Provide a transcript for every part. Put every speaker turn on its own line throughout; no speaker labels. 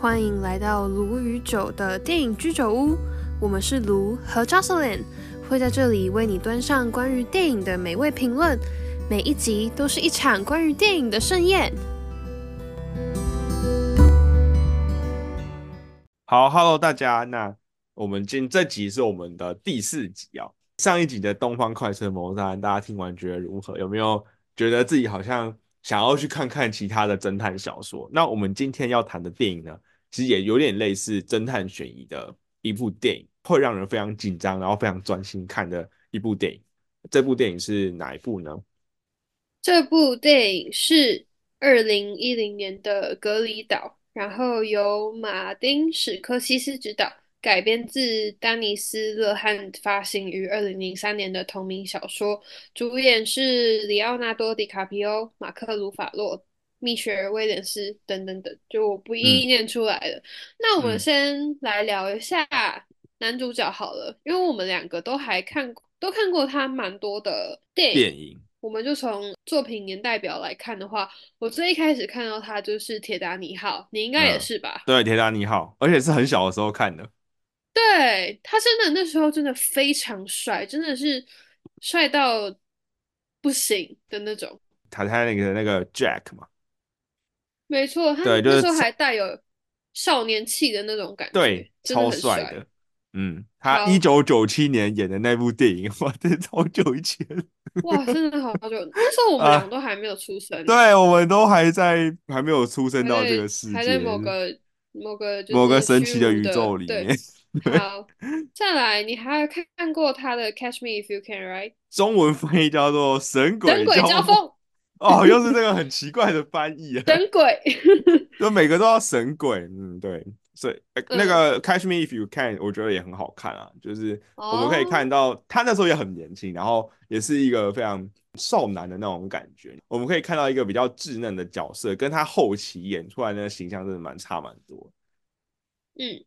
欢迎来到卢与酒的电影居酒屋。我们是卢和 Jocelyn，会在这里为你端上关于电影的美味评论。每一集都是一场关于电影的盛宴。
好，Hello，大家，那我们今这集是我们的第四集啊。上一集的《东方快车谋杀案》，大家听完觉得如何？有没有觉得自己好像想要去看看其他的侦探小说？那我们今天要谈的电影呢，其实也有点类似侦探悬疑的一部电影，会让人非常紧张，然后非常专心看的一部电影。这部电影是哪一部呢？
这部电影是二零一零年的《隔离岛》，然后由马丁史科西斯执导，改编自丹尼斯勒汉发行于二零零三年的同名小说。主演是里奥纳多·迪卡皮欧、马克·鲁法洛、蜜雪儿·威廉斯等等等，就我不一一念出来了。那我们先来聊一下男主角好了，因为我们两个都还看都看过他蛮多的电影。
电影。
我们就从作品年代表来看的话，我最一开始看到他就是《铁达尼号》，你应该也是吧？
对，《铁达尼号》，而且是很小的时候看的。
对他真的那时候真的非常帅，真的是帅到不行的那种。
他他那个那个 Jack 嘛，
没错，他那时候还带有少年气的那种感觉，
对，超
帅
的。嗯，他一九九七年演的那部电影，哇，这超久以前。
哇，真的好久，那时候我们俩都还没有出生。
对，我们都还在，还没有出生到这个世界，
还在某个某个
某个神奇
的
宇宙里面。
好，再来，你还有看过他的《Catch Me If You Can》，right？
中文翻译叫做《神鬼
神鬼交锋》。
哦，又是这个很奇怪的翻译啊！
神鬼，
就每个都要神鬼。嗯，对。所以那个《Catch Me If You Can》，我觉得也很好看啊。就是我们可以看到他那时候也很年轻，然后也是一个非常少男的那种感觉。我们可以看到一个比较稚嫩的角色，跟他后期演出来的形象真的蛮差蛮多。
嗯，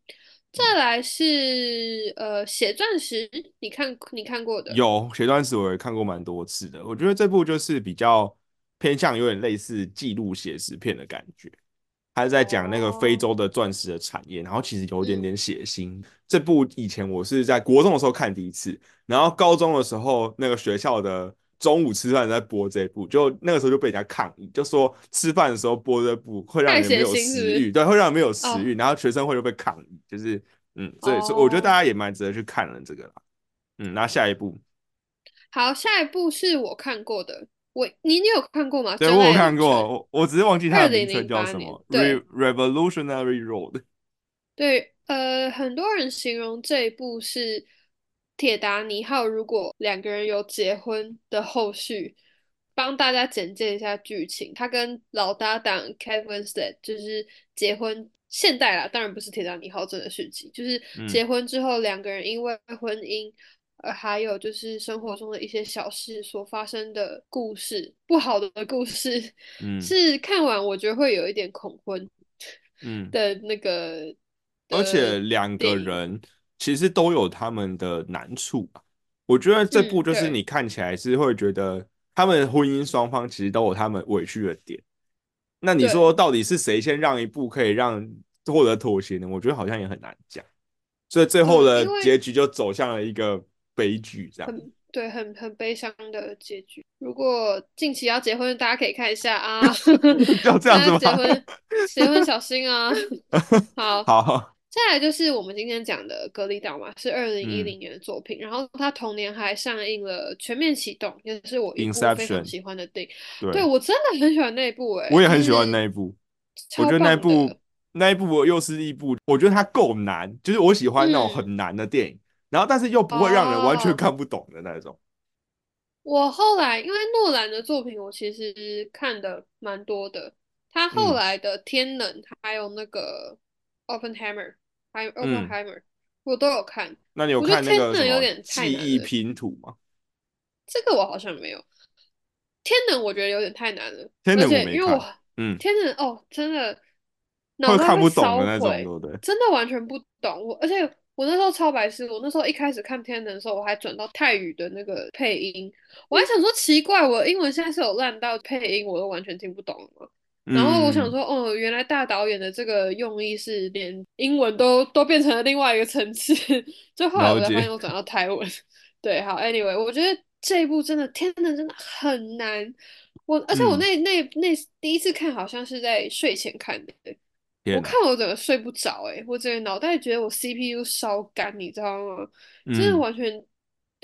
再来是呃《血钻石》，你看你看过的？
有《血钻石》，我也看过蛮多次的。我觉得这部就是比较偏向有点类似记录写实片的感觉。他是在讲那个非洲的钻石的产业，然后其实有一点点血腥。这部以前我是在国中的时候看第一次，然后高中的时候那个学校的中午吃饭在播这部，就那个时候就被人家抗议，就说吃饭的时候播这部会让人没有食欲，对，会让人没有食欲，然后学生会就被抗议，就是嗯，所以我觉得大家也蛮值得去看了这个啦。嗯，那下一部，
好，下一部是我看过的。我你你有看过吗？
对我有看过，我我只是忘记它的名称叫什么。对，Revolutionary Road。
对，呃，很多人形容这一部是铁达尼号，如果两个人有结婚的后续，帮大家简介一下剧情。他跟老搭档 Kevin Stead 就是结婚，现代啦，当然不是铁达尼号真的续集，就是结婚之后两个人因为婚姻。呃，还有就是生活中的一些小事所发生的故事，不好的故事，嗯，是看完我觉得会有一点恐婚，嗯的那个，
而且两个人其实都有他们的难处吧。我觉得这部就是你看起来是会觉得他们婚姻双方其实都有他们委屈的点。那你说到底是谁先让一步可以让获得妥协呢？我觉得好像也很难讲。所以最后的结局就走向了一个。悲剧这样，
很对，很很悲伤的结局。如果近期要结婚，大家可以看一下啊。
要这样子吗？
结婚，结婚小心啊。好，
好。
再来就是我们今天讲的《隔离岛》嘛，是二零一零年的作品。然后它同年还上映了《全面启动》，也是我一部非常喜欢的电影。对，我真的很喜欢那一部诶。
我也很喜欢那一部。我觉得那一部那一部又是一部，我觉得它够难，就是我喜欢那种很难的电影。然后，但是又不会让人完全看不懂的那种。
我后来因为诺兰的作品，我其实看的蛮多的。他后来的《天能》还有那个《Oppenheimer》还有《Oppenheimer》，我都有看。
那你有看那个《记忆拼图》吗？
这个我好像没有。《天能》我觉得有点太难了，
天能我
没看。嗯，《天能》哦，真的会
看不懂的那种？
真的完全不懂我，而且。我那时候超白痴，我那时候一开始看天能的时候，我还转到泰语的那个配音，我还想说奇怪，我英文现在是有烂到配音我都完全听不懂吗？然后我想
嗯，
说，哦，原来大导演的这个用意是连英文都都变成了另外一个层次。就后来我才发现，我转到台文。对，好，anyway，我觉得这一部真的天能真的很难。我而且我
嗯，
那那那第一次看好像是在睡前看的，我看我整个睡不着，欸，我整个脑袋觉得我 CPU 烧干，你知道吗？真的
嗯，
完全，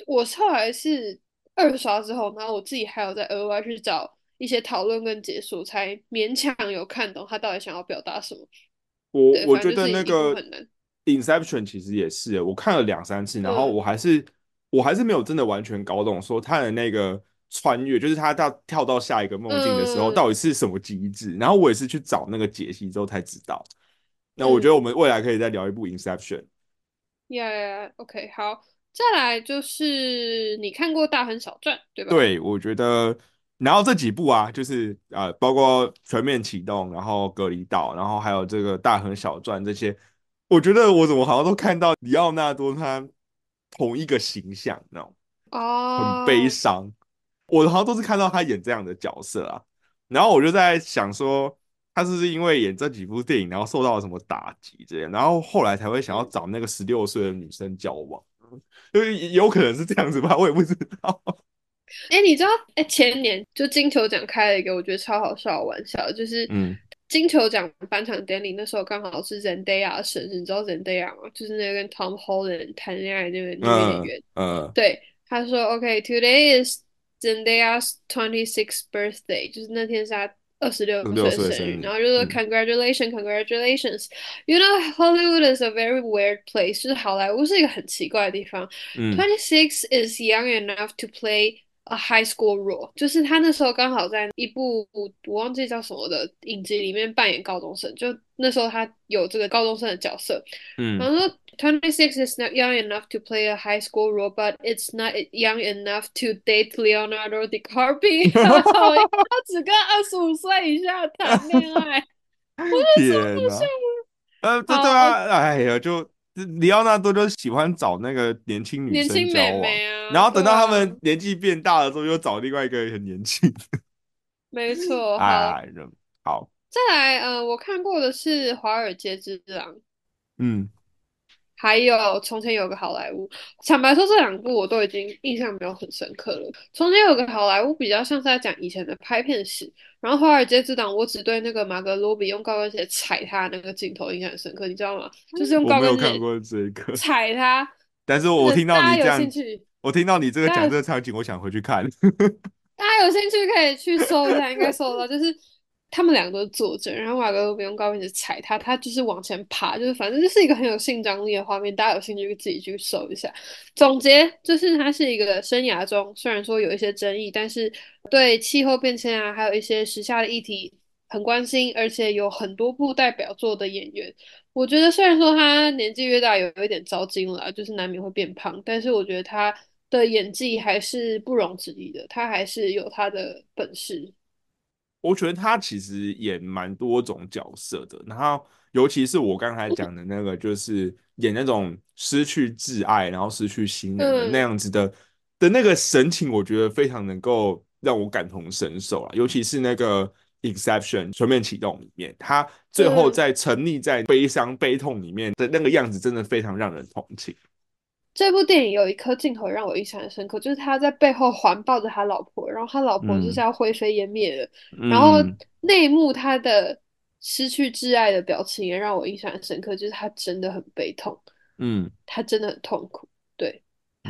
我后来是二刷之后，然后我自己还有在额外去找一些讨论跟解说，才勉强有看懂他到底想要表达什么。对，
我我觉得那个 Inception》其实也是，我看了两三次，然后
嗯
我还是我还是没有真的完全搞懂，说他的那个穿越，就是他到跳到下一个梦境的时候，到
嗯
底是什么机制。然后我也是去找那个解析之后才知道。那我觉
嗯，
得我们未来可以再聊一部《Inception》。
Yeah, OK，好，再来就是你看过《大亨小传》对吧？
对，我觉得，然后这几部啊，就是呃，包括全面启动，然后隔离岛，然后还有这个大亨小传这些，我觉得我怎么好像都看到里奥纳多他同一个形象，那种哦很悲
哦，
伤。我好像都是看到他演这样的角色啊，然后我就在想说，他是不是因为演这几部电影，然后受到了什么打击这样，然后后来才会想要
嗯。
找那个十六岁的女生交往，就是有可能是这样子吧，我也不知道。
哎，你知道，哎，前年就金球奖开了一个我觉得超好笑的玩笑，就是
嗯
金球奖颁奖典礼那时候刚好是 Zendaya 的生日，你知道 Zendaya 吗？就是那个跟 Tom Holland 谈恋爱那个女演
嗯
员。
嗯，
对，他说，OK，today is Zendaya's twenty sixth birthday，就是那天是他二十六
十六
岁的生日，
岁的生日，
然后就说
嗯
Congratulations，Congratulations。You know Hollywood is a very weird place，就是好莱坞是一个很奇怪的地方。
嗯
Twenty six is young enough to play a high school role，就是他那时候刚好在一部我忘记叫什么的影集里面扮演高中生，就那时候他有这个高中生的角色。嗯然
嗯，
后说 twenty six is not young enough to play a high school role, but it's not young enough to date Leonardo DiCaprio。他只跟二十五岁以下谈恋爱，我觉得超
天哪，呃，
好笑的。好，
对对啊，哎呀，就里奥纳多就喜欢找那个年轻女生交往，然后等到他
对啊，
们年纪变大了之后，又找另外一个很年轻的，
没错。好，
哎，人好，
再来，呃，我看过的是《华尔街之狼》。
嗯
还有从前有个好莱坞，坦白说这两部我都已经印象没有很深刻了。从前有个好莱坞比较像是在讲以前的拍片史，然后华尔街之狼我只对那个马格罗比用高跟鞋踩他那个镜头印象很深刻，你知道吗？就是用
我没有
高跟鞋
看过这个，
踩他，
但是我
那
听到你这样，我听到你这个讲这个场景，我想回去看。
大家有兴趣可以去搜一下，应该搜到。就是他们两个都是作者，然后瓦格都不用高跟鞋踩他，他就是往前爬，就是反正就是一个很有性张力的画面。大家有兴趣自己去搜一下。总结就是他是一个生涯中虽然说有一些争议，但是对气候变迁啊，还有一些时下的议题很关心，而且有很多部代表作的演员。我觉得虽然说他年纪越大，有有一点糟心了，就是难免会变胖，但是我觉得他的演技还是不容置疑的，他还是有他的本事。
我觉得他其实演蛮多种角色的，然后尤其是我刚才讲的那个，就是演那种失去挚爱，然后失去亲人的那
嗯
样子的的那个神情，我觉得非常能够让我感同身受啊。尤其是那个《Exception》全面启动里面，他最后
嗯，
在沉溺在悲伤悲痛里面的那个样子，真的非常让人同情。
这部电影有一颗镜头让我印象很深刻，就是他在背后环抱着他老婆，然后他老婆就是
嗯。
要灰飞烟灭了，然后
嗯。
那一幕他的失去挚爱的表情也让我印象很深刻，就是他真的很悲痛，
嗯。
他真的很痛苦，对。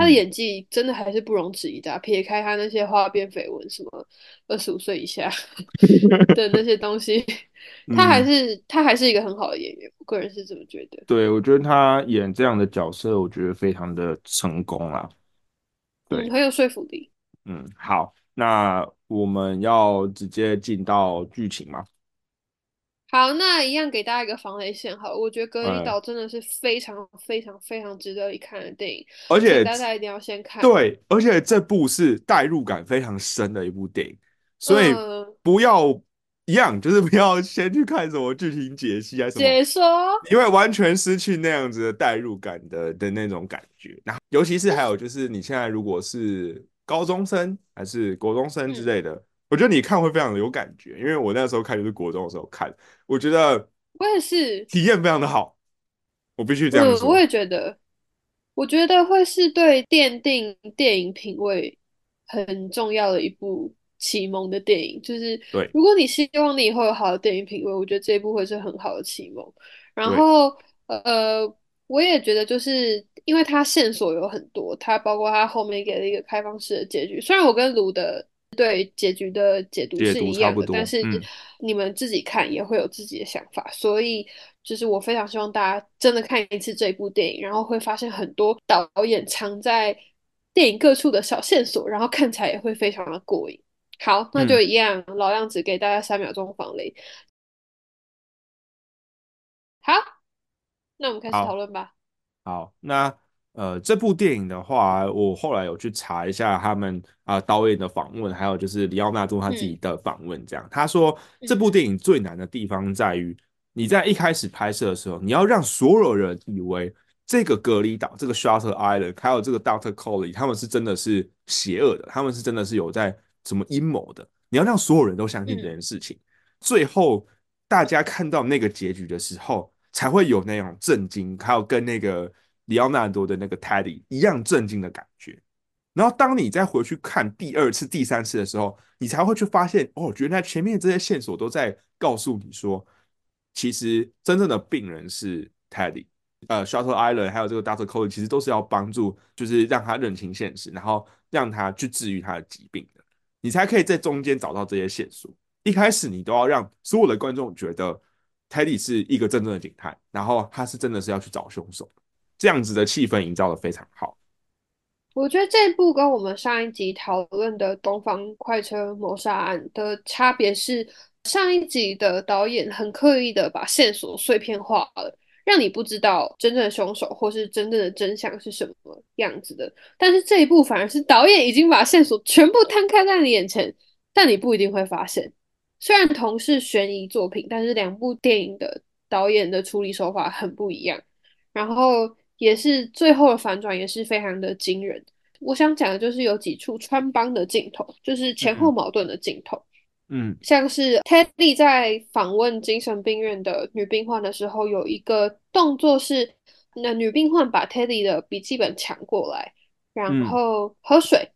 他的
嗯，
演技真的还是不容置疑的啊撇开他那些花边绯闻，什么二十五岁以下 的那些东西，他还
嗯。
是他还是一个很好的演员，我个人是这么觉得。
对，我觉得他演这样的角色，我觉得非常的成功啦。
嗯，
对，
很有说服力。
嗯，好，那我们要直接进到剧情嘛？
好，那一样给大家一个防雷线。好了，我觉得《隔离
呃，
岛》真的是非常非常非常值得一看的电影，请
而且
大家一定要先看。
对，而且这部是代入感非常深的一部电影，所以
嗯，
不要一样，就是不要先去看什么剧情解析啊什么，
解说，
因为完全失去那样子的代入感的的那种感觉。然后，尤其是还有就是你现在如果是高中生还是国中生之
嗯
类的，我觉得你看会非常的有感觉，因为我那时候看就是国中的时候看，我觉得
我也是，
体验非常的好，我必须这样
嗯，我
说。
也觉得，我觉得会是对奠定电影品味很重要的一部启蒙的电影。就是
对
如果你希望你以后有好的电影品味，我觉得这一部会是很好的启蒙。然
对，
后，呃，我也觉得就是因为它线索有很多，它包括它后面给了一个开放式的结局。虽然我跟卢的对结局的解读是一样的，但是
嗯
你们自己看也会有自己的想法，所以就是我非常希望大家真的看一次这部电影，然后会发现很多导演藏在电影各处的小线索，然后看起来也会非常的过瘾。好，那就
嗯，
一样，老样子，给大家三秒钟防雷。好，那我们开始讨
好。
论吧。
好，那呃，这部电影的话，我后来有去查一下他们啊、呃导演的访问，还有就是里奥纳多他自己
嗯。
的访问，这样。他说这
嗯
部。电影最难的地方在于你在一开始拍摄的时候，你要让所有人以为这个隔离岛、这个 Shutter Island，还有这个 Doctor Coley，他们是真的是邪恶的，他们是真的是有在什么阴谋的，你要让所有人都相信这
嗯。
件事情。最后大家看到那个结局的时候，才会有那种震惊，还有跟那个里奥纳多的那个 Teddy 一样震惊的感觉。然后当你再回去看第二次、第三次的时候，你才会去发现，哦，原来前面这些线索都在告诉你说，其实真正的病人是 Teddy，呃，Shutter Island 还有这个 Doctor Cole 其实都是要帮助，就是让他认清现实，然后让他去治愈他的疾病的，你才可以在中间找到这些线索。一开始你都要让所有的观众觉得 Teddy 是一个真正的警探，然后他是真的是要去找凶手，这样子的气氛营造的非常好。
我觉得这部跟我们上一集讨论的《东方快车谋杀案》的差别是，上一集的导演很刻意的把线索碎片化了，让你不知道真正的凶手或是真正的真相是什么样子的。但是这一部反而是导演已经把线索全部摊开在你眼前，但你不一定会发现。虽然同是悬疑作品，但是两部电影的导演的处理手法很不一样。然后也是最后的反转也是非常的惊人。我想讲的就是有几处穿帮的镜头，就是前后
嗯。
矛盾的镜头，
嗯。
像是 Teddy 在访问精神病院的女病患的时候，有一个动作是，那女病患把 Teddy 的笔记本抢过来，然
嗯。
后喝水，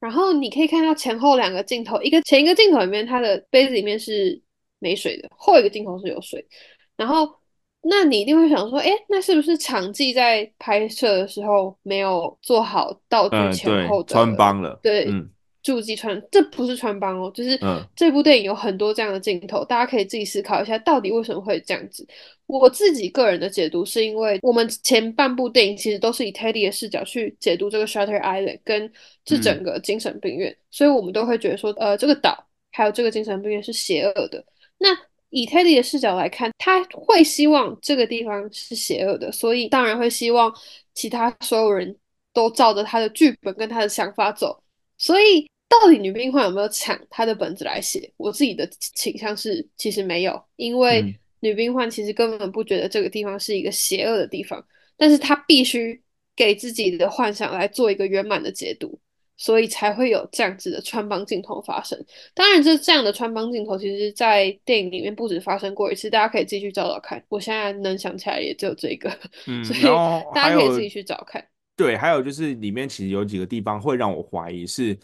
然后你可以看到前后两个镜头，一个前一个镜头里面，他的杯子里面是没水的，后一个镜头是有水。然后，那你一定会想说，哎，那是不是场记在拍摄的时候没有做好道具前后
穿
的
帮了，
对
嗯
注记穿？这不是穿帮哦，就是
嗯
这部电影有很多这样的镜头，大家可以自己思考一下，到底为什么会这样子。我自己个人的解读是因为我们前半部电影其实都是以 Teddy 的视角去解读这个 Shutter Island 跟这
嗯
整个精神病院，所以我们都会觉得说，呃，这个岛还有这个精神病院是邪恶的。那以 Teddy 的视角来看，他会希望这个地方是邪恶的，所以当然会希望其他所有人都照着他的剧本跟他的想法走。所以，到底女病患有没有抢他的本子来写？我自己的倾向是，其实没有，因为
嗯
女病患其实根本不觉得这个地方是一个邪恶的地方，但是她必须给自己的幻想来做一个圆满的解读，所以才会有这样子的穿帮镜头发生。当然，这这样的穿帮镜头，其实在电影里面不止发生过一次，大家可以自己去找找看。我现在能想起来也只有这个，所以大家可以自己去找看。
对，还有就是里面其实有几个地方会让我怀疑是，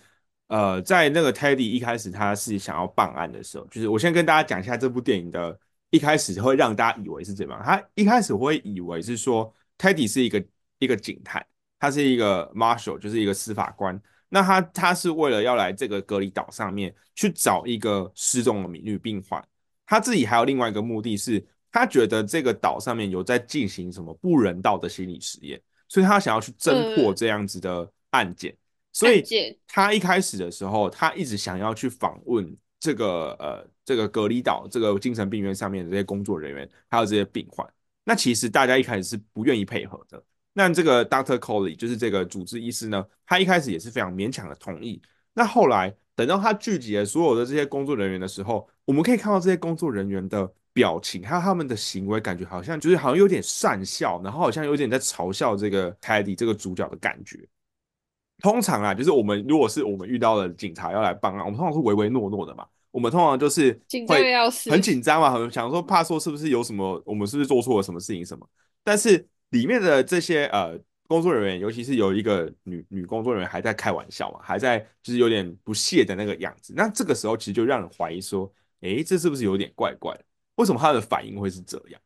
呃，在那个 Teddy 一开始他是想要办案的时候，就是我先跟大家讲一下这部电影的一开始会让大家以为是怎么样，他一开始会以为是说 Teddy 是一个一个警探，他是一个 marshal，就是一个司法官，那他他是为了要来这个隔离岛上面去找一个失踪的女病患，他自己还有另外一个目的是，他觉得这个岛上面有在进行什么不人道的心理实验。所以他想要去侦破
嗯，
这样子的案件，所以，他一开始的时候，他一直想要去访问这个呃这个隔离岛这个精神病院上面的这些工作人员，还有这些病患。那其实大家一开始是不愿意配合的。那这个 Doctor Coley 就是这个主治医师呢，他一开始也是非常勉强的同意。那后来等到他聚集了所有的这些工作人员的时候，我们可以看到这些工作人员的表情，还有他们的行为，感觉好像就是好像有点讪笑，然后好像有点在嘲笑这个 Teddy 这个主角的感觉。通常啊，就是我们如果是我们遇到了警察要来办案，我们通常是唯唯诺诺的嘛。我们通常就是
紧张的
会
要死。
很紧张嘛，很想说怕说是不是有什么，我们是不是做错了什么事情什么。但是里面的这些呃工作人员，尤其是有一个女女工作人员还在开玩笑嘛，还在就是有点不屑的那个样子。那这个时候其实就让人怀疑说，诶，这是不是有点怪怪的？为什么他的反应会是这样？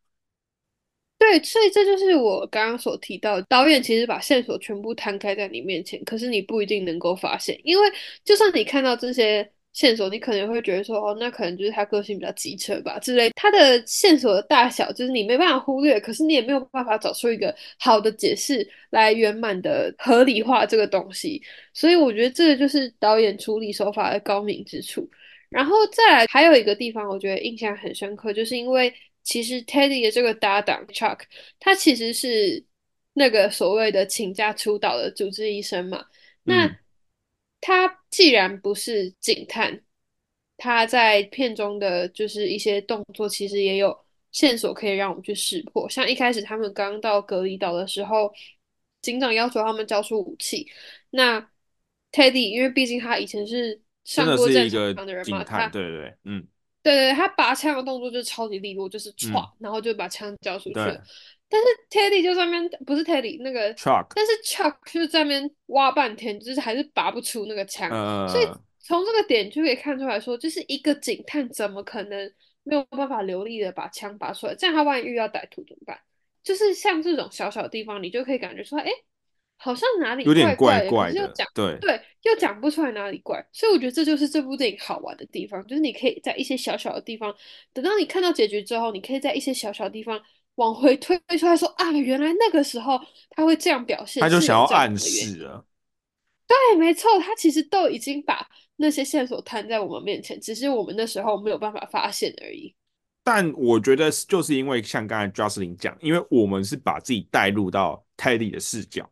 对，所以这就是我刚刚所提到，导演其实把线索全部摊开在你面前，可是你不一定能够发现，因为就算你看到这些线索，你可能会觉得说，哦，那可能就是他个性比较急车吧之类。他的线索的大小就是你没办法忽略，可是你也没有办法找出一个好的解释来圆满的合理化这个东西。所以我觉得这个就是导演处理手法的高明之处。然后再来还有一个地方，我觉得印象很深刻，就是因为其实 Teddy 的这个搭档 Chuck，他其实是那个所谓的请假出岛的主治医生嘛。那他既然不是警探，他在片中的就是一些动作，其实也有线索可以让我们去识破。像一开始他们刚到隔离岛的时候，警长要求他们交出武器，那 Teddy 因为毕竟他以前是上过战场的人嘛，他
对对对，嗯
对对，他拔枪的动作就是超级利落，就是
嗯，
歘，然后就把枪交出去了。但是 Teddy 就在那边，不是 Teddy 那个
，，Chuck，
但是 Chuck 就在那边挖半天，就是还是拔不出那个枪。所以
呃，
从这个点就可以看出来说，就是一个警探怎么可能没有办法流利的把枪拔出来？这样他万一遇到歹徒怎么办？就是像这种小小的地方，你就可以感觉出来，哎，好像哪里
有点怪
怪怪的，可
怪的，
又讲。
对。
对，又讲不出来哪里怪，所以我觉得这就是这部电影好玩的地方，就是你可以在一些小小的地方，等到你看到结局之后，你可以在一些小小的地方往回推出来说啊，原来那个时候他会这样表现
他就想要暗。示了，
对，没错，他其实都已经把那些线索摊在我们面前，只是我们那时候没有办法发现而已。
但我觉得就是因为像刚才 Justin 讲，因为我们是把自己带入到 Teddy 的视角，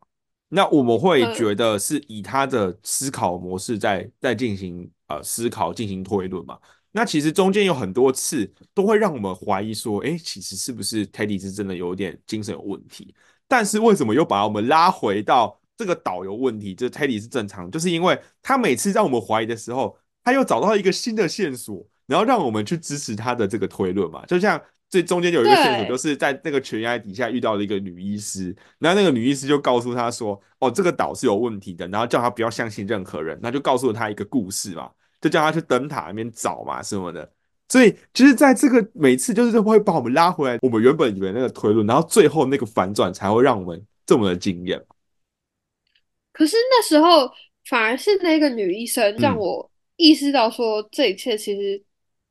那我们会
嗯，
觉得是以他的思考模式在在进行呃思考进行推论嘛。那其实中间有很多次都会让我们怀疑说，哎，其实是不是 Teddy 是真的有点精神有问题？但是为什么又把我们拉回到这个岛有问题？就是 Teddy 是正常，就是因为他每次让我们怀疑的时候，他又找到一个新的线索，然后让我们去支持他的这个推论嘛。就像这中间有一个线索，就，是在那个悬崖底下遇到了一个女医师，然后那个女医师就告诉他说：“哦，这个岛是有问题的。”然后叫他不要相信任何人，那就告诉了他一个故事嘛，就叫他去灯塔那边找嘛什么的。所以就是在这个每次就是会把我们拉回来，我们原本以为那个推论，然后最后那个反转才会让我们这么的惊艳。
可是那时候反而是那个女医生让
嗯
我意识到说，这一切其实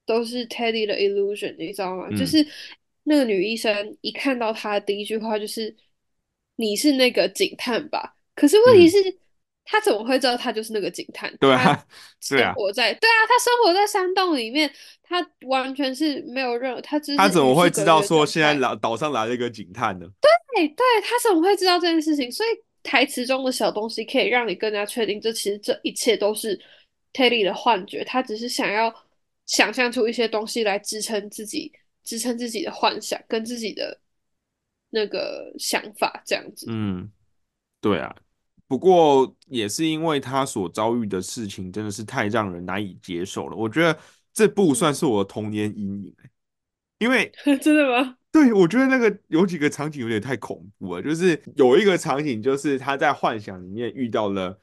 都是 Teddy 的 illusion，你知道吗？就
嗯，
是那个女医生一看到他的第一句话就是“你是那个警探吧？”可是问题
嗯，
是，他怎么会知道他就是那个警探？
对啊，是啊，
生活在，对啊，他生活在山洞里面，他完全是没有任何，他只
他怎么会知道说现在。岛岛上来了一个警探呢？
对对，他怎么会知道这件事情？所以台词中的小东西可以让你更加确定，这其实这一切都是 Teddy 的幻觉，他只是想要想象出一些东西来支撑自己，支撑自己的幻想跟自己的那个想法，这样子。
嗯，对啊。不过也是因为他所遭遇的事情真的是太让人难以接受了，我觉得这部算
嗯，
是我的童年阴影欸因为
真的吗？
对，我觉得那个有几个场景有点太恐怖了，就是有一个场景，就是他在幻想里面遇到了，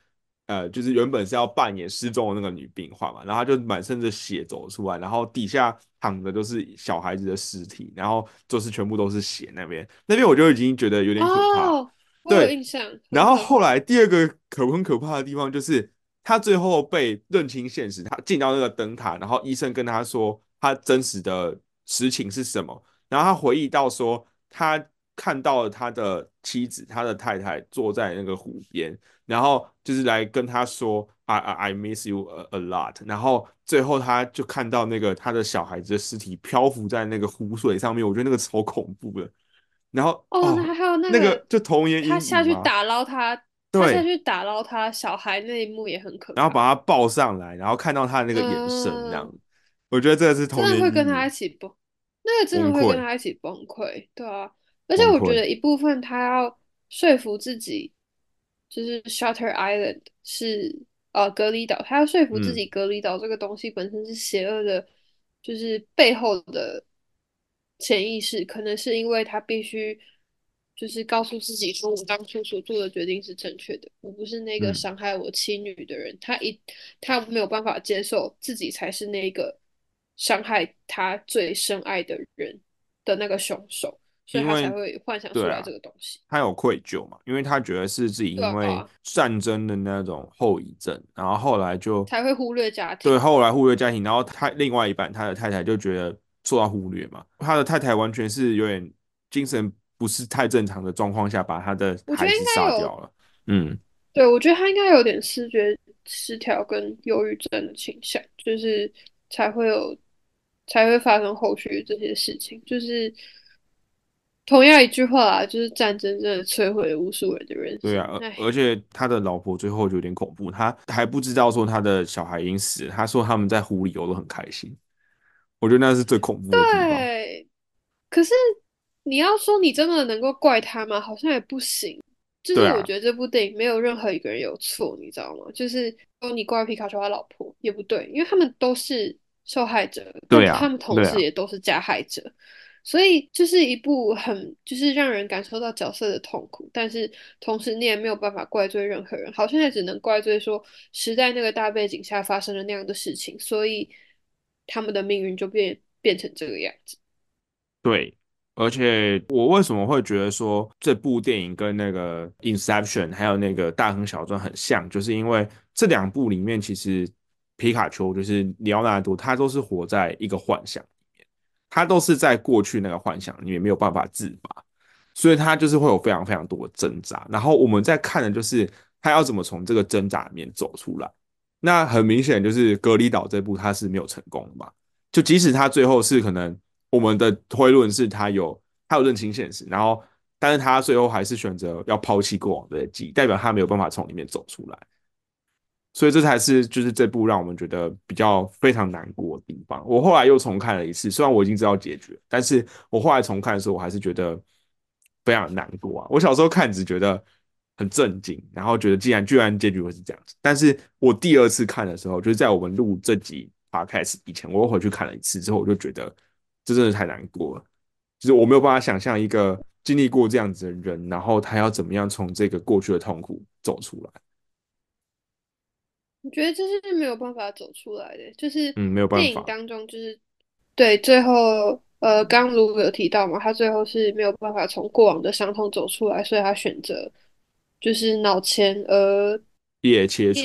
呃，就是原本是要扮演失踪的那个女病患嘛，然后他就满身的血走出来，然后底下躺的都是小孩子的尸体，然后就是全部都是血那边，那边我就已经觉得有点可怕。对，
印象，
然后。后来第二个可很可怕的地方就是他最后被认清现实，他进到那个灯塔，然后医生跟他说他真实的实情是什么，然后他回忆到说他看到了他的妻子，他的太太坐在那个湖边，然后就是来跟他说 I I I miss you a, a lot，然后最后他就看到那个他的小孩子的尸体漂浮在那个湖水上面，我觉得那个超恐怖的。然后
哦，那
哦，
还有那
那个
个
就童年
他？下去打捞他，他下，去打捞他小孩那一幕也很可
然后。把他抱上来，然后看到他的那个眼神，这样，
嗯，
我觉得这个是童
真的会跟他一起崩，那个真的会跟，他一起崩溃，对啊。而且。我觉得一部分他要说服自己，就是 Shutter Island 是呃隔离岛，他要说服自
嗯，
己隔离岛这个东西本身是邪恶的，就是背后的潜意识，可能是因为他必须就是告诉自己说，我当初所做的决定是正确的，我不是那个
嗯，
伤害我妻女的人。他一他没有办法接受自己才是那个伤害他最深爱的人的那个凶手，所以他才会幻想出来这个东西。
他有愧疚嘛，因为他觉得是自己因为
啊，
战争的那种后遗症，然后后来就
才会忽略家庭对，
后来忽略家庭，然后他另外一半他的太太就觉得受到忽略嘛，他的太太完全是有点精神不是太正常的状况下，把他的孩子，杀掉了。嗯，
对，我觉得他应该有点视觉失调跟忧郁症的倾向，就是才会有才会发生后续这些事情。就是同样一句话啊，就是战争真的摧毁了无数人的人生。
对啊，而，而且他的老婆最后就有点恐怖，他还不知道说他的小孩已经死了，他说他们在湖里游得很开心，我觉得那是最恐怖的地方。
对，可是你要说你真的能够怪他吗？好像也不行。就是我觉得这部电影没有任何一个人有错，你知道吗？就是说你怪皮卡丘他老婆也不对，因为他们都是受害者，
对啊，
他们同时也都是加害者，所以就是一部很就是让人感受到角色的痛苦，但是同时你也没有办法怪罪任何人，好像也只能怪罪说时代那个大背景下发生了那样的事情，所以他们的命运就变变成这个样子。
对，而且我为什么会觉得说这部电影跟那个《Inception》还有那个《大亨小传》很像，就是因为这两部里面其实皮卡丘就是里奥纳多，他都是活在一个幻想里面，他都是在过去那个幻想里面没有办法自拔，所以他就是会有非常非常多的挣扎。然后我们在看的就是他要怎么从这个挣扎里面走出来。那很明显就是隔离岛这部他是没有成功的嘛，就即使他最后是可能我们的推论是他有他有认清现实，然后但是他最后还是选择要抛弃过往的记忆，代表他没有办法从里面走出来。所以这才是就是这部让我们觉得比较非常难过的地方。我后来又重看了一次，虽然我已经知道结局，但是我后来重看的时候，我还是觉得非常难过啊。我小时候看只觉得很震惊，然后觉得既然居然结局会是这样子，但是我第二次看的时候，就是在我们录这集 podcast 以前，我又回去看了一次之后，我就觉得这真的太难过了。就是我没有办法想象一个经历过这样子的人，然后他要怎么样从这个过去的痛苦走出来。
我觉得这是没有办法走出来的，就是
嗯，没有办法。
电影当中就是对最后呃，刚刚卢有提到嘛，他最后是没有办法从过往的伤痛走出来，所以他选择就是脑前额
叶切除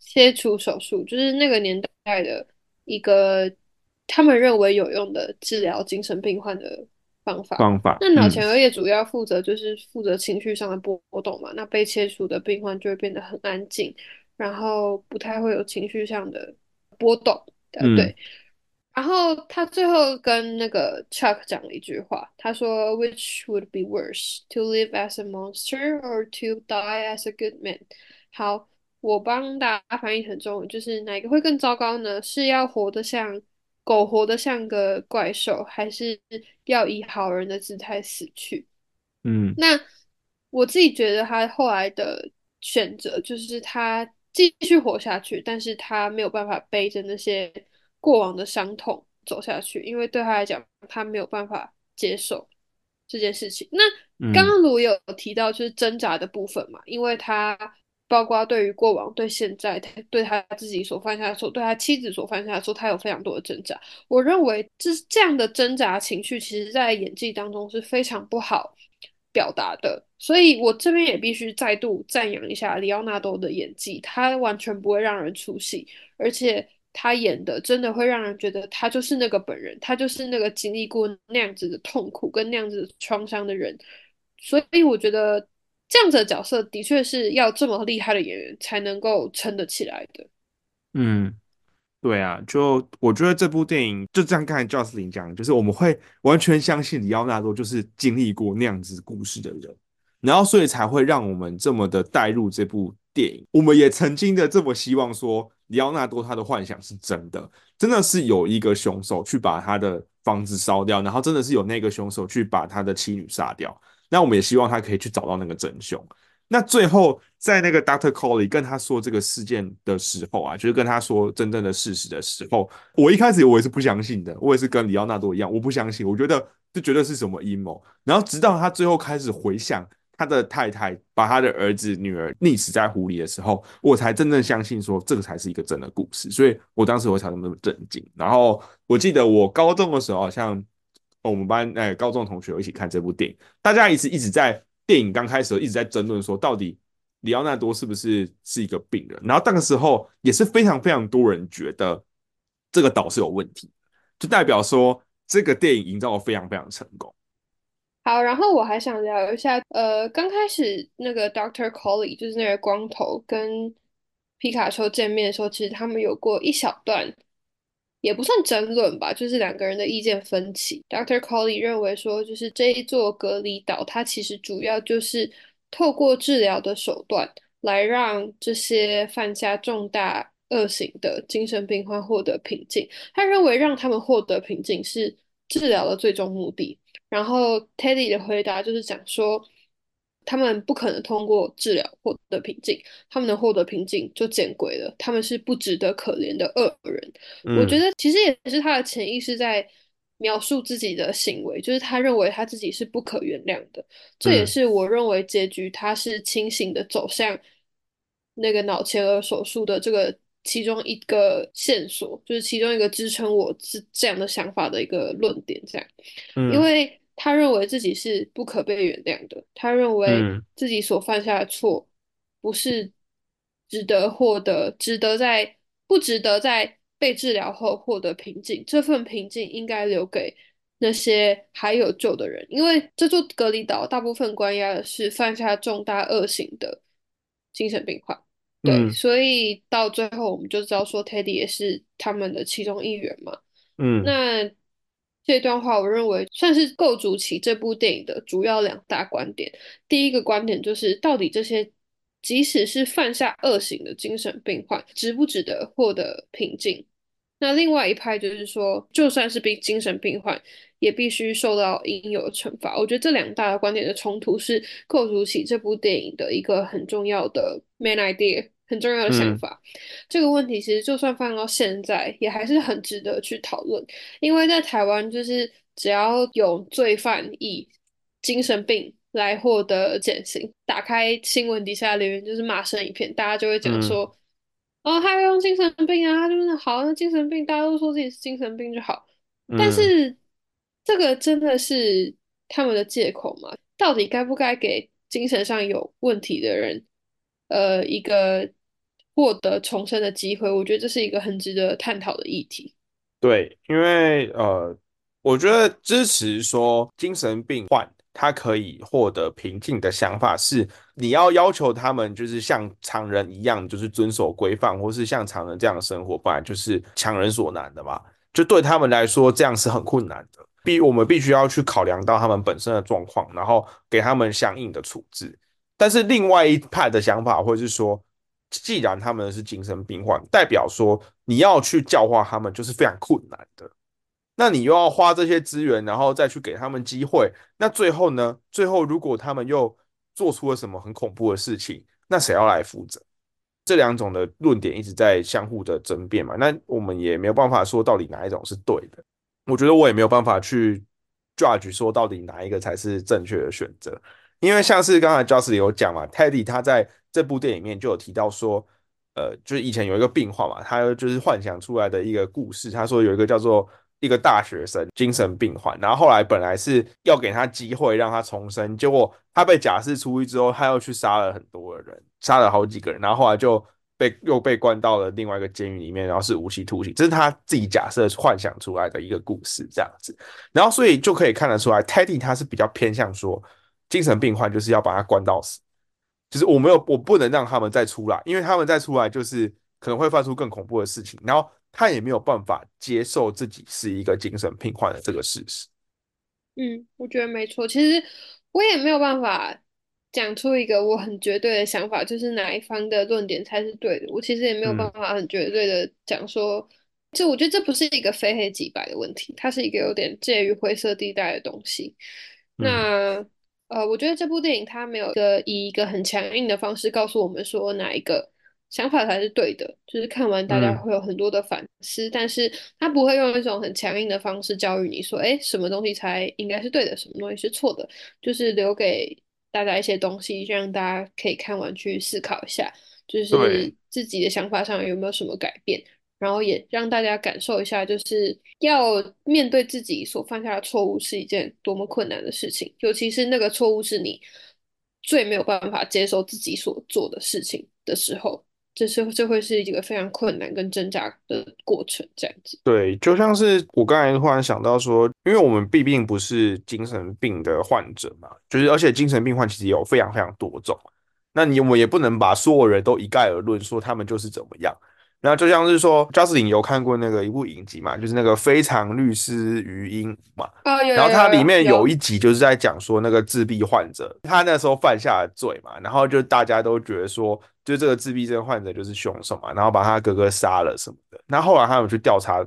切除手术，就是那个年代的一个他们认为有用的治疗精神病患的方法。
方法，
那脑
嗯
前额叶主要负责就是负责情绪上的波动嘛，那被切除的病患就会变得很安静，然后不太会有情绪上的波动。对。然后他最后跟那个 Chuck 讲了一句话，他说：“Which would be worse, to live as a monster or to die as a good man？” 好，我帮大家翻译成中文，就是哪个会更糟糕呢？是要活得像狗，活得像个怪兽，还是要以好人的姿态死去？
嗯
那我自己觉得他后来的选择就是他继续活下去，但是他没有办法背着那些过往的伤痛走下去，因为对他来讲，他没有办法接受这件事情。那刚
嗯
刚卢有提到就是挣扎的部分嘛，因为他包括对于过往、对现在、对他自己所犯下的错、对他妻子所犯下的错，他有非常多的挣扎。我认为这这样的挣扎情绪，其实在演技当中是非常不好表达的。所以我这边也必须再度赞扬一下里奥纳多的演技，他完全不会让人出戏，而且他演的真的会让人觉得他就是那个本人，他就是那个经历过那样子的痛苦跟那样子的创伤的人。所以我觉得这样子的角色的确是要这么厉害的演员才能够撑得起来的。
嗯，对啊，就我觉得这部电影就这样，刚才 Jocelyn 讲，就是我们会完全相信里奥纳多就是经历过那样子故事的人，然后所以才会让我们这么的带入这部电影。我们也曾经的这么希望说，里奥纳多他的幻想是真的，真的是有一个凶手去把他的房子烧掉，然后真的是有那个凶手去把他的妻女杀掉。那我们也希望他可以去找到那个真凶。那最后在那个 Doctor Coley 跟他说这个事件的时候啊，就是跟他说真正的事实的时候，我一开始我也是不相信的，我也是跟里奥纳多一样，我不相信，我觉得这绝对是什么阴谋。然后直到他最后开始回想他的太太把他的儿子女儿溺死在湖里的时候，我才真正相信说这个才是一个真的故事。所以我当时我才那么震惊。然后我记得我高中的时候，好像我们班哎高中同学一起看这部电影，大家一直一直在。电影刚开始一直在争论说，到底里奥纳多是不是是一个病人？然后那个时候也是非常非常多人觉得这个岛是有问题，就代表说这个电影营造的非常非常成功。
好，然后我还想聊一下，呃，刚开始那个 Doctor Coley 就是那个光头跟皮卡丘见面的时候，其实他们有过一小段。也不算争论吧，就是两个人的意见分歧。Doctor Coley 认为说，就是这一座隔离岛，它其实主要就是透过治疗的手段来让这些犯下重大恶行的精神病患获得平静。他认为让他们获得平静是治疗的最终目的。然后 Teddy 的回答就是讲说。他们不可能通过治疗获得平静，他们能获得平静就见鬼了。他们是不值得可怜的恶人。我觉得其实也是他的潜意识在描述自己的行为，就是他认为他自己是不可原谅的。这也是我认为结局他是清醒的走向那个脑前额手术的这个其中一个线索，就是其中一个支撑我是这样的想法的一个论点。这样，因为。他认为自己是不可被原谅的，他认为自己所犯下的错不是值得获得，值得在不值得在被治疗后获得平静。这份平静应该留给那些还有救的人，因为这座隔离岛大部分关押的是犯下重大恶行的精神病患。对，所以到最后我们就知道说，Teddy 也是他们的其中一员嘛。
嗯，
那。这段话，我认为算是构筑起这部电影的主要两大观点。第一个观点就是，到底这些即使是犯下恶行的精神病患，值不值得获得平静？那另外一派就是说，就算是病精神病患，也必须受到应有的惩罚。我觉得这两大观点的冲突是构筑起这部电影的一个很重要的 main idea。很重要的想法，这个问题其实就算放到现在，也还是很值得去讨论。因为在台湾，就是只要有罪犯以精神病来获得减刑，打开新闻底下留言就是骂声一片，大家就会讲说：“哦，他用精神病啊，他就是好，那精神病大家都说自己是精神病就好。”但是这个真的是他们的借口吗？到底该不该给精神上有问题的人，呃，一个？获得重生的机会，我觉得这是一个很值得探讨的议题。
对，因为呃，我觉得支持说精神病患他可以获得平静的想法是，你要要求他们就是像常人一样，就是遵守规范，或是像常人这样生活，本来就是强人所难的嘛。就对他们来说，这样是很困难的。必我们必须要去考量到他们本身的状况，然后给他们相应的处置。但是另外一派的想法，或者是说。既然他们是精神病患，代表说你要去教化他们就是非常困难的。那你又要花这些资源，然后再去给他们机会，那最后呢？最后如果他们又做出了什么很恐怖的事情，那谁要来负责？这两种的论点一直在相互的争辩嘛。那我们也没有办法说到底哪一种是对的。我觉得我也没有办法去 judge 说到底哪一个才是正确的选择。因为像是刚才 j o s 有讲嘛，Teddy 他在这部电影里面就有提到说，呃，就是以前有一个病患嘛，他就是幻想出来的一个故事。他说有一个叫做一个大学生精神病患，然后后来本来是要给他机会让他重生，结果他被假释出狱之后，他又去杀了很多的人，杀了好几个人，然后后来就被又被关到了另外一个监狱里面，然后是无期徒刑。这是他自己假设幻想出来的一个故事，这样子。然后所以就可以看得出来，Teddy 他是比较偏向说。精神病患就是要把他关到死，就是我没有，我不能让他们再出来，因为他们再出来就是可能会犯出更恐怖的事情，然后他也没有办法接受自己是一个精神病患的这个事实。
嗯，我觉得没错。其实我也没有办法讲出一个我很绝对的想法，就是哪一方的论点才是对的。我其实也没有办法很绝对的讲说，就我觉得这不是一个非黑即白的问题，它是一个有点介于灰色地带的东西。那。呃，我觉得这部电影它没有一个以一个很强硬的方式告诉我们说哪一个想法才是对的，就是看完大家
嗯，
会有很多的反思，但是它不会用一种很强硬的方式教育你说，哎，什么东西才应该是对的，什么东西是错的，就是留给大家一些东西，让大家可以看完去思考一下，就是自己的想法上有没有什么改变。然后也让大家感受一下，就是要面对自己所犯下的错误是一件多么困难的事情，尤其是那个错误是你最没有办法接受自己所做的事情的时候，这是这会是一个非常困难跟挣扎的过程，这样子。
对，就像是我刚才突然想到说，因为我们毕竟不是精神病的患者嘛，就是而且精神病患其实有非常非常多种，那你我也不能把所有人都一概而论说他们就是怎么样。然后就像是说，j u s t i n 有看过那个一部影集嘛，就是那个《非常律师于英》嘛，
哦，有
然后它里面有
有，
一集就是在讲说那个自闭患者，他那时候犯下的罪嘛，然后就大家都觉得说，就这个自闭症患者就是凶手嘛，然后把他哥哥杀了什么的。那后来他们去调查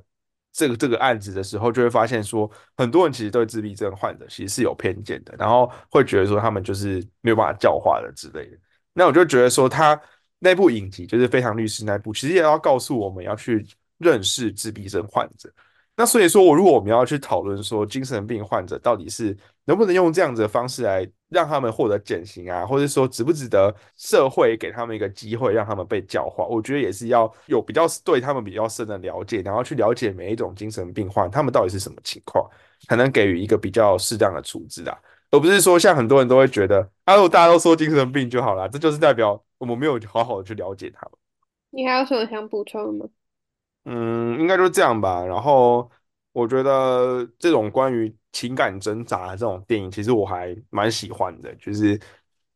这个这个案子的时候，就会发现说，很多人其实对自闭症患者其实是有偏见的，然后会觉得说他们就是没有办法教化的之类的。那我就觉得说，他那部影集就是《非常律师》那部，其实也要告诉我们要去认识自闭症患者。那所以说，我如果我们要去讨论说精神病患者到底是能不能用这样子的方式来让他们获得减刑啊，或者说值不值得社会给他们一个机会让他们被教化，我觉得也是要有比较对他们比较深的了解，然后去了解每一种精神病患他们到底是什么情况，才能给予一个比较适当的处置啊，而不是说像很多人都会觉得，啊，如果大家都说精神病就好了，这就是代表我们没有好好的去了解他们。
你还有什么想补充的吗？
嗯，应该就这样吧。然后我觉得这种关于情感挣扎的这种电影，其实我还蛮喜欢的。就是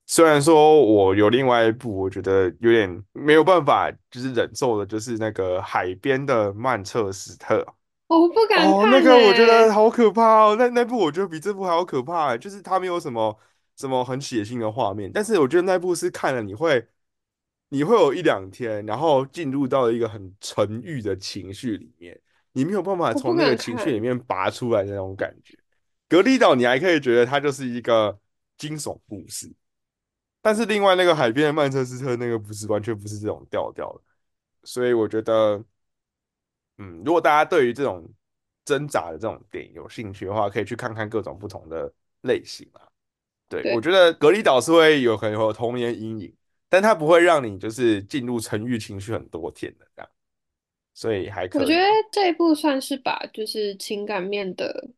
虽然说我有另外一部，我觉得有点没有办法，就是忍受的，就是那个海边的曼彻斯特。
我不敢
哦，那
看、
个我觉得好可怕哦，那那部我觉得比这部还要可怕欸，就是它没有什么什么很血腥的画面，但是我觉得那部是看了你会你会有一两天，然后进入到一个很沉郁的情绪里面，你没有办法从那个。情绪里面拔出来的那种感觉。隔离岛你还可以觉得它就是一个惊悚故事，但是另外那个海边的曼彻斯特那个不是完全不是这种调调的，所以我觉得。嗯，如果大家对于这种挣扎的这种电影有兴趣的话，可以去看看各种不同的类型啊。对，我，觉得《隔离岛》是会有很有童年阴影，但它不会让你就是进入沉郁情绪很多天的这样，所以还可以
我觉得。这一部算是把就是情感面的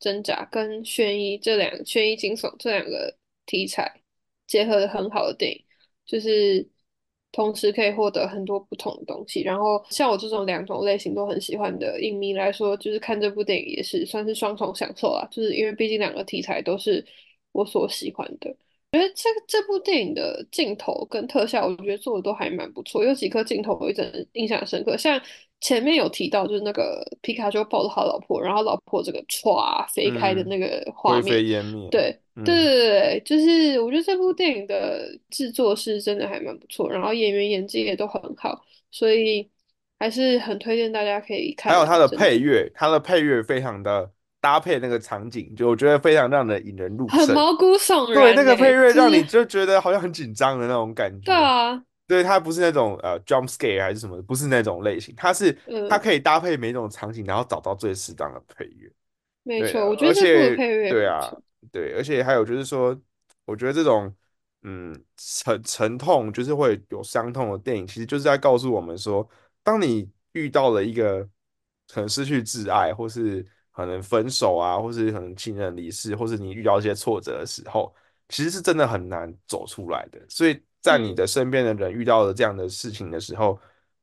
挣扎跟悬疑这两悬疑惊悚这两个题材结合的很好的电影，就是同时可以获得很多不同的东西。然后像我这种两种类型都很喜欢的影迷来说，就是看这部电影也是算是双重享受啦，就是因为毕竟两个题材都是我所喜欢的。我觉得这这部电影的镜头跟特效，我觉得做的都还蛮不错，有几颗镜头我一直印象深刻。像前面有提到，就是那个皮卡丘抱着他老婆，然后老婆这个歘飞开的
嗯，
那个画面，
飞烟灭。
对对
嗯，
对对，对就是我觉得这部电影的制作是真的还蛮不错，然后演员演技也都很好，所以还是很推荐大家可以看，
还有它的
真的
配乐，它的配乐非常的搭配那个场景，就我觉得非常让人引人入胜
很
胜。
毛骨悚然
对，那，个配乐让你
就
觉得好像很紧张的那种感觉。
对啊，
对，它不是那种呃 jump scare 还是什么，不是那种类型，它是它
嗯。
可以搭配每种场景，然后找到最适当的配乐。
没错，我觉得这部配乐
对啊。对，而且还有就是说，我觉得这种嗯沉沉痛，就是会有伤痛的电影，其实就是在告诉我们说，当你遇到了一个可能失去挚爱，或是可能分手啊，或是可能亲人离世，或是你遇到一些挫折的时候，其实是真的很难走出来的。所以在你
嗯，
的身边的人遇到了这样的事情的时候，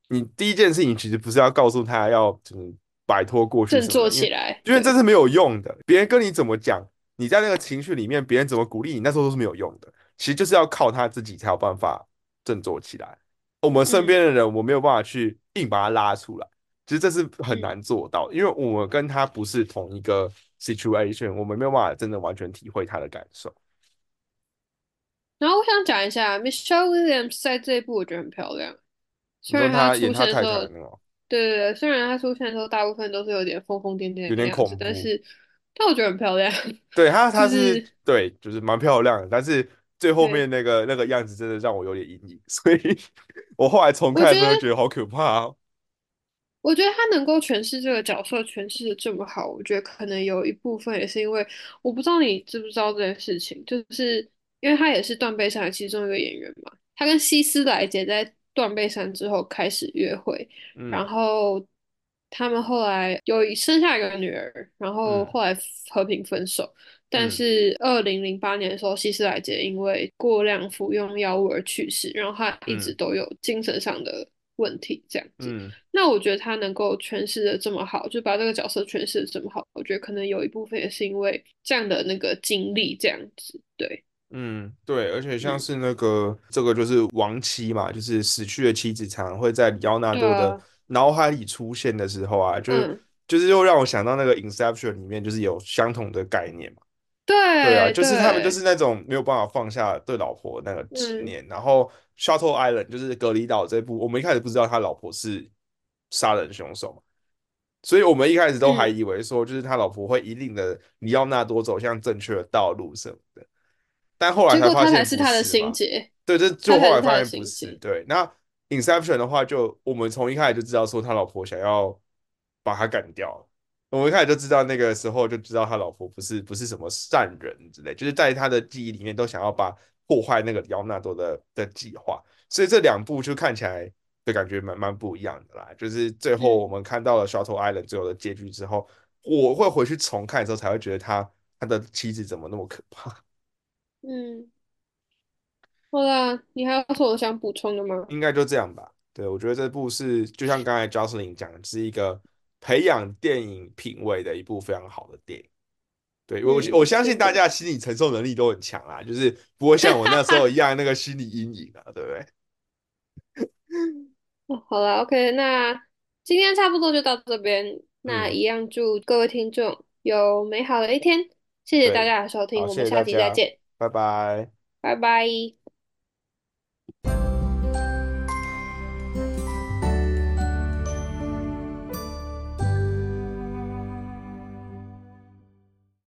你第一件事情其实不是要告诉他要嗯摆脱过去
振作起来，
因为这是没有用的。别人跟你怎么讲，你在那个情绪里面，别人怎么鼓励你，那时候都是没有用的。其实就是要靠他自己才有办法振作起来。我们身
嗯
边的人，我没有办法去硬把他拉出来，其实这是很
嗯。
难做到，因为我们跟他不是同一个 situation，我们没有办法真的完全体会他的感受。
然后我想讲一下，Michelle Williams 在这一部我觉得很漂亮，虽然她出
他演他
现的时候，
太太，
对对对，虽然她出现的时候大部分都是有点疯疯癫癫
有点恐怖。
但是但我觉得很漂亮，
对她，她 是
就是
对，就是蛮漂亮的，但是最后面，那个那个样子真的让我有点阴影，所以 我后来重看的时候觉得好可怕哦。
我觉得他能够诠释这个角色诠释的这么好，我觉得可能有一部分也是因为我不知道你知不知道这件事情，就是因为他也是断背山的其中一个演员嘛，他跟希斯莱杰在断背山之后开始约会，然
嗯。
后他们后来有一生下一个女儿，然后
嗯。
后来和平分手。但
嗯。
是二零零八年的时候，希斯莱杰因为过量服用药物而去世，然后他一直
嗯。
都有精神上的问题，这样子。
嗯
那我觉得他能够诠释的这么好，就把这个角色诠释的这么好，我觉得可能有一部分也是因为这样的那个经历，这样子。对，
嗯，对，而且像
嗯，
是那个这个就是亡妻嘛，就是死去的妻子，常常会在里奥纳多的脑海里出现的时候啊，就是
嗯，
就是又让我想到那个《Inception》里面就是有相同的概念嘛。对啊，就是他们就，是那种没有办法放下对老婆那个执
嗯
念，然后 Shutter Island 就是隔离岛这部，我们一开始不知道他老婆是杀人凶手嘛，所以我们一开始都还
嗯，
以为说就是他老婆会引领的里奥纳多走向正确的道路什么的。但后来才发现不
是他的？心结，
对，这就后来发现不是。对，那 Inception 的话就，我们从一开始就知道说他老婆想要把他干掉，我们一开始就知道那个时候就知道他老婆不是不是什么善人之类，就是在他的记忆里面都想要把破坏那个里奥纳多的的计划，所以这两部就看起来的感觉蛮蛮不一样的啦。就是最后我
嗯
们看到了 Shutter Island 最后的结局之后，我会回去重看的时候才会觉得他他的妻子怎么那么可怕。
嗯，好啦，你还有什么想补充的吗？
应该就这样吧。对，我觉得这部是就像刚才 Jocelyn 讲的，是一个培养电影品味的一部非常好的电影。对，我
嗯，
我相信。大家心理承受能力都很强啊，就是不会像我那时候一样那个心理阴影啊，对不对？
哦，好了，OK，那今天差不多就到这边。那
嗯，
一样祝各位听众有美好的一天，谢谢大，家的收听，我们下
大家，
集再见，
拜拜。
拜拜。